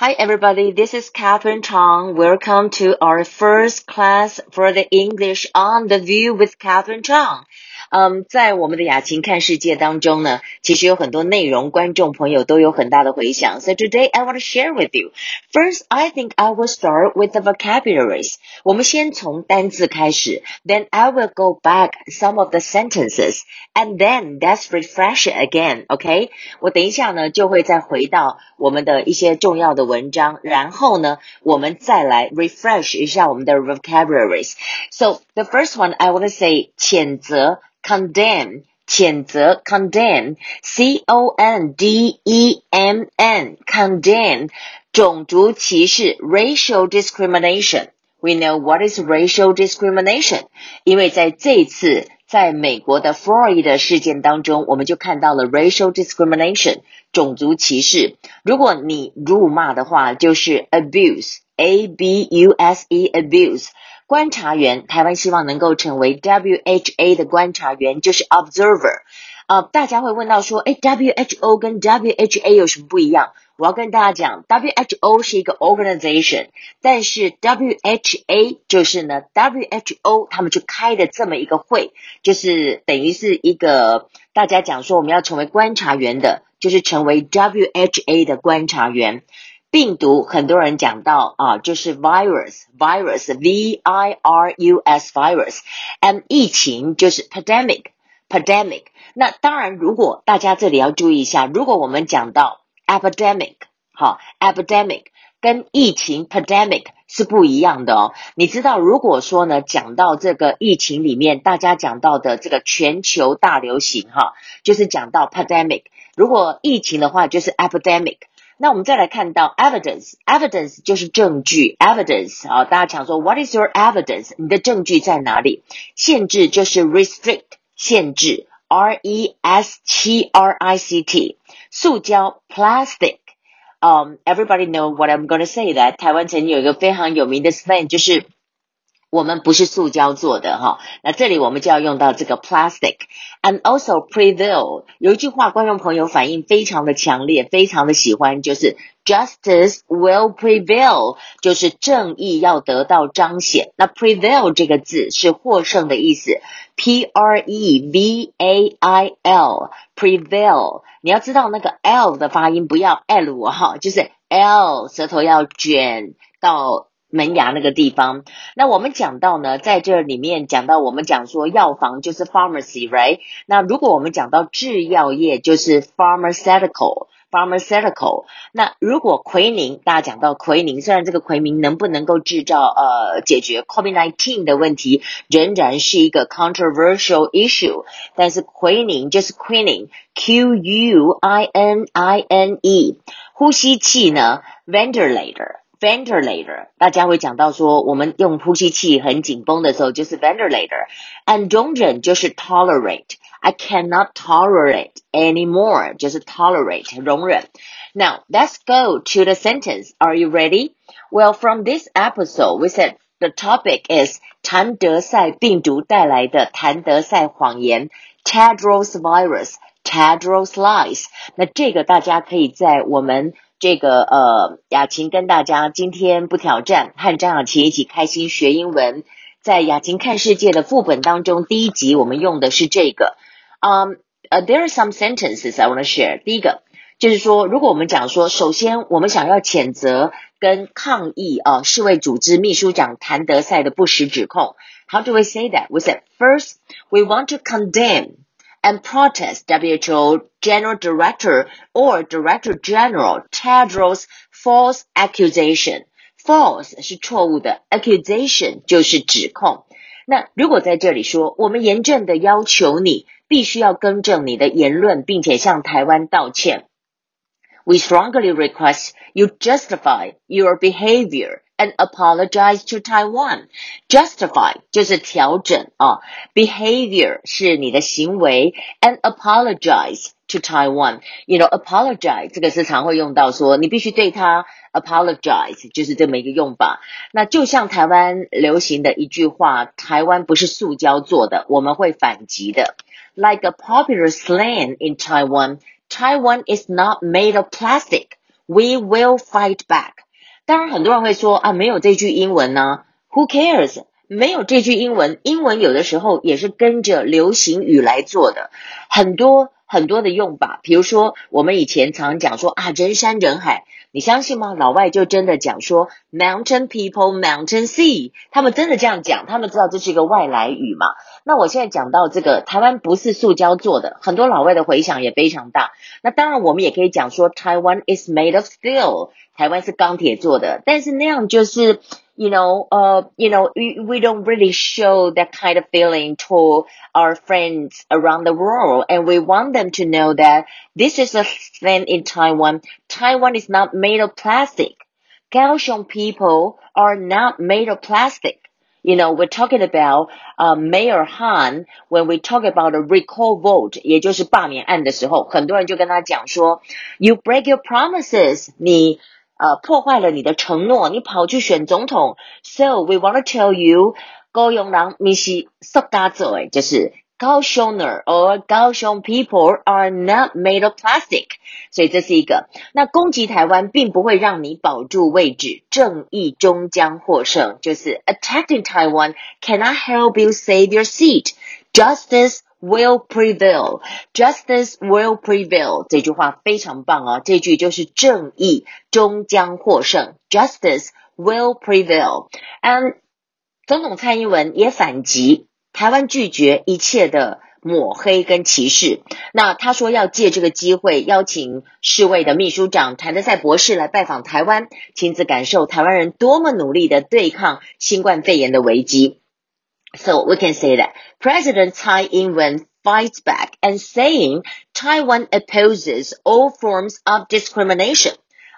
Hi, everybody. This is Catherine Chang. Welcome to our first class for the English on the View with Catherine Chang. 嗯，在我们的雅琴看世界当中呢，其实有很多内容，观众朋友都有很大的回响。So today I want to share with you. First, I think I will start with the vocabularies. 我们先从单字开始，then I will go back some of the sentences, and then let's refresh it again. OK，我等一下呢就会再回到我们的一些重要的文章，然后呢我们再来 refresh 一下我们的 vocabularies. So the first one I want to say 谴责。 condemn 谴责 condemn c o n d e m n condemn 种族歧视 racial discrimination。We know what is racial discrimination，因为在这次在美国的 Floyd 事件当中，我们就看到了 racial discrimination 种族歧视。如果你辱骂的话，就是 abuse A b u s e abuse。观察员，台湾希望能够成为 WHA 的观察员，就是 observer。呃，大家会问到说，哎，WHO 跟 WHA 有什么不一样？我要跟大家讲，WHO 是一个 organization，但是 WHA 就是呢，WHO 他们就开的这么一个会，就是等于是一个大家讲说我们要成为观察员的，就是成为 WHA 的观察员。病毒很多人讲到啊，就是 virus，virus，v i r u s virus，and 疫情就是 pandemic，pandemic。那当然，如果大家这里要注意一下，如果我们讲到 epidemic，好，epidemic 跟疫情 pandemic 是不一样的哦。你知道，如果说呢，讲到这个疫情里面，大家讲到的这个全球大流行哈，就是讲到 pandemic。如果疫情的话，就是 epidemic。那我们再来看到 evidence，evidence 就是证据，evidence 啊，大家想说 What is your evidence？你的证据在哪里？限制就是 restrict，限制，R E S T R I C T，塑胶 plastic。嗯，everybody know what I'm gonna say that 台湾曾经有一个非常有名的 slang 就是。 我们不是塑胶做的哈，那这里我们就要用到这个 plastic，and also prevail。有一句话，观众朋友反应非常的强烈，非常的喜欢，就是 justice will prevail，就是正义要得到彰显。那 prevail 这个字是获胜的意思，p r e v a i l，prevail。你要知道那个 l 的发音不要 l 哈，就是 l 舌头要卷到。门牙那个地方，那我们讲到呢，在这里面讲到，我们讲说药房就是 pharmacy，right？那如果我们讲到制药业，就是 pharmaceutical，pharmaceutical。那如果奎宁，大家讲到奎宁，虽然这个奎宁能不能够制造呃解决 COVID-19 的问题，仍然是一个 controversial issue，但是奎宁就是 quinine，Q U I N I N E，呼吸器呢，ventilator。ventilator，大家会讲到说，我们用呼吸器很紧绷的时候就是 ventilator，and tolerate. tolerate，I cannot tolerate anymore, just tolerate 容忍。Now let's go to the sentence. Are you ready? Well, from this episode, we said the topic is 谭德赛病毒带来的谭德赛谎言 （Tedros virus, Tedros lies）。那这个大家可以在我们这个呃，雅琴跟大家今天不挑战，和张雅琴一起开心学英文。在雅琴看世界的副本当中，第一集我们用的是这个。嗯，呃，there are some sentences I want to share。第一个就是说，如果我们讲说，首先我们想要谴责跟抗议啊，世卫组织秘书长谭德赛的不实指控。How do we say that? We said first, we want to condemn. and protest WHO General Director or Director General Tedros false accusation. False 是错误的，accusation 就是指控。那如果在这里说，我们严正的要求你必须要更正你的言论，并且向台湾道歉。We strongly request you justify your behavior and apologize to Taiwan. Justify 就是调整啊，behavior 是你的行为，and apologize to Taiwan. You know, apologize 这个是常会用到说你必须对他 apologize，就是这么一个用法。那就像台湾流行的一句话，台湾不是塑胶做的，我们会反击的。Like a popular slang in Taiwan, Taiwan is not made of plastic. We will fight back。 当然，很多人会说啊，没有这句英文呢？Who cares？没有这句英文，英文有的时候也是跟着流行语来做的，很多很多的用法。比如说，我们以前常讲说啊，人山人海。你相信吗？老外就真的讲说 mountain people, mountain sea，他们真的这样讲，他们知道这是一个外来语嘛？那我现在讲到这个，台湾不是塑胶做的，很多老外的回响也非常大。那当然，我们也可以讲说，Taiwan is made of steel，台湾是钢铁做的，但是那样就是。you know, uh, you know, we, we don't really show that kind of feeling to our friends around the world. And we want them to know that this is a thing in Taiwan. Taiwan is not made of plastic. Kaohsiung people are not made of plastic. You know, we're talking about uh, Mayor Han when we talk about a recall vote，也就是罢免案的时候，很多人就跟他讲说，You break your promises，你 呃，破坏了你的承诺，你跑去选总统。So we want to tell you，高雄人咪是塑胶做诶，就是高雄人 or 高雄 people are not made of plastic。所以这是一个。那攻击台湾并不会让你保住位置，正义终将获胜。就是 attacking Taiwan cannot help you save your seat. Justice will prevail. Justice will prevail. 这句话非常棒啊！这句就是正义终将获胜。Justice will prevail. And 总统蔡英文也反击，台湾拒绝一切的抹黑跟歧视。那他说要借这个机会邀请世卫的秘书长谭德赛博士来拜访台湾，亲自感受台湾人多么努力的对抗新冠肺炎的危机。So we can say that President Tsai Ing-wen fights back and saying Taiwan opposes all forms of discrimination.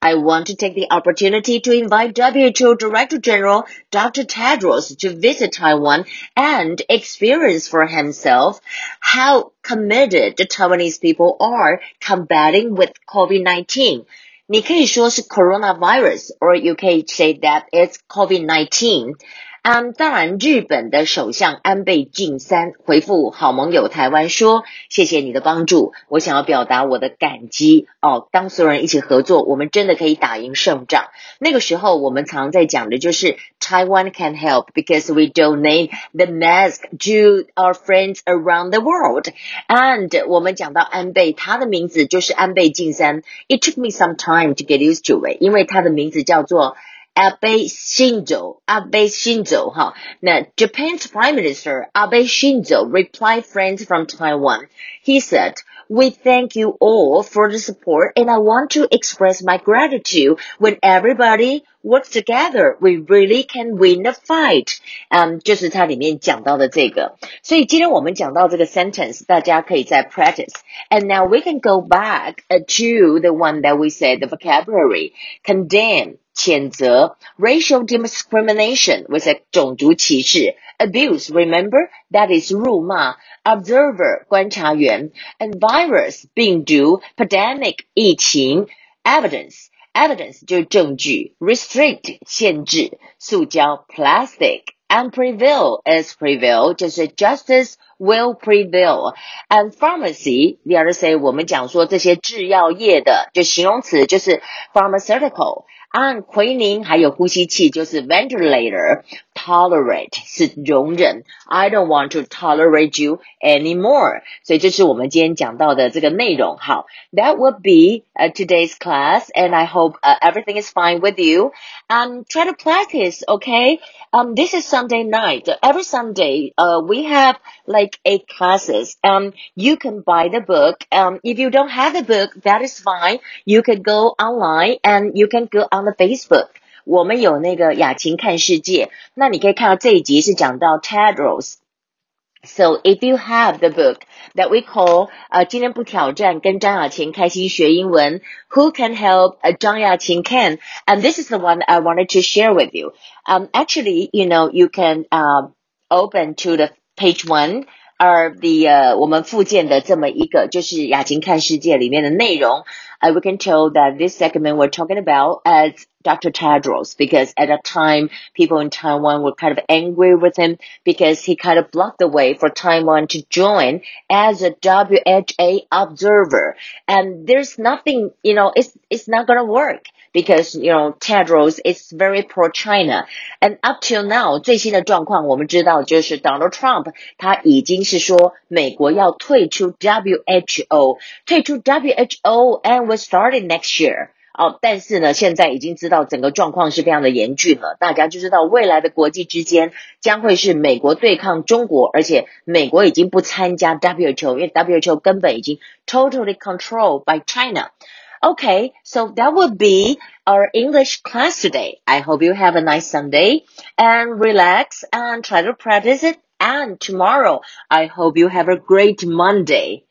I want to take the opportunity to invite WHO Director General Dr. Tedros to visit Taiwan and experience for himself how committed the Taiwanese people are combating with COVID-19. 你可以说是 coronavirus, or you can say that it's COVID-19. 嗯，当然，日本的首相安倍晋三回复好盟友台湾说：“谢谢你的帮助，我想要表达我的感激哦。当所有人一起合作，我们真的可以打赢胜仗。那个时候，我们常在讲的就是 Taiwan can help because we donate the mask to our friends around the world。And 我们讲到安倍，他的名字就是安倍晋三。It took me some time to get used to it，因为他的名字叫做。” Abe Shinzo, Abe Shinzo, 哈，那 Japan's Prime Minister Abe Shinzo replied friends from Taiwan. He said, we thank you all for the support and I want to express my gratitude when everybody works together, we really can win the fight. 嗯，就是它里面讲到的这个。所以今天我们讲到这个 sentence，大家可以再 practice. And now we can go back to the one that we said, the vocabulary, condemn, 谴责 racial discrimination was a 种族歧视 abuse remember that is 辱骂 observer 观察员 and virus 病毒 pandemic 疫情 evidence evidence 就是证据 restrict 限制塑胶 plastic and prevail is prevail 就是 justice will prevail and pharmacy the other say 我们讲说这些制药业的就形容词就是 pharmaceutical 按奎宁还有呼吸器就是 ventilator。tolerate 是容忍，I don't want to tolerate you anymore。所以这是我们今天讲到的这个内容。好，That would be uh, today's class, and I hope uh, everything is fine with you. Um, try to practice, okay? Um, this is Sunday night. Every Sunday, uh, we have like eight classes. Um, you can buy the book. Um, if you don't have the book, that is fine. You can go online and you can go on the Facebook. 我们有那个雅琴看世界，那你可以看到这一集是讲到 Tedros。So if you have the book that we call 呃今天不挑战跟张雅琴开心学英文，Who can help 呃张雅琴 can and this is the one I wanted to share with you. Um actually you know you can uh open to the page one 而的呃我们附件的这么一个就是雅琴看世界里面的内容。uh, we can tell that this segment we're talking about as Dr. Tedros because at that time people in Taiwan were kind of angry with him because he kind of blocked the way for Taiwan to join as a WHO observer. And there's nothing, you know, it's it's not gonna work because you know Tedros is very pro China. And up till now 最新的状况我们知道就是 Donald Trump 他已经是说美国要退出 WHO，退出 WHO，and will start next year。哦，但是呢，现在已经知道整个状况是非常的严峻了。大家就知道未来的国际之间将会是美国对抗中国，而且美国已经不参加 WHO，因为 WHO 根本已经 totally controlled by China。Okay, so that would be our English class today. I hope you have a nice Sunday and relax and try to practice it. And tomorrow, I hope you have a great Monday.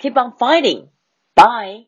Keep on fighting. Bye.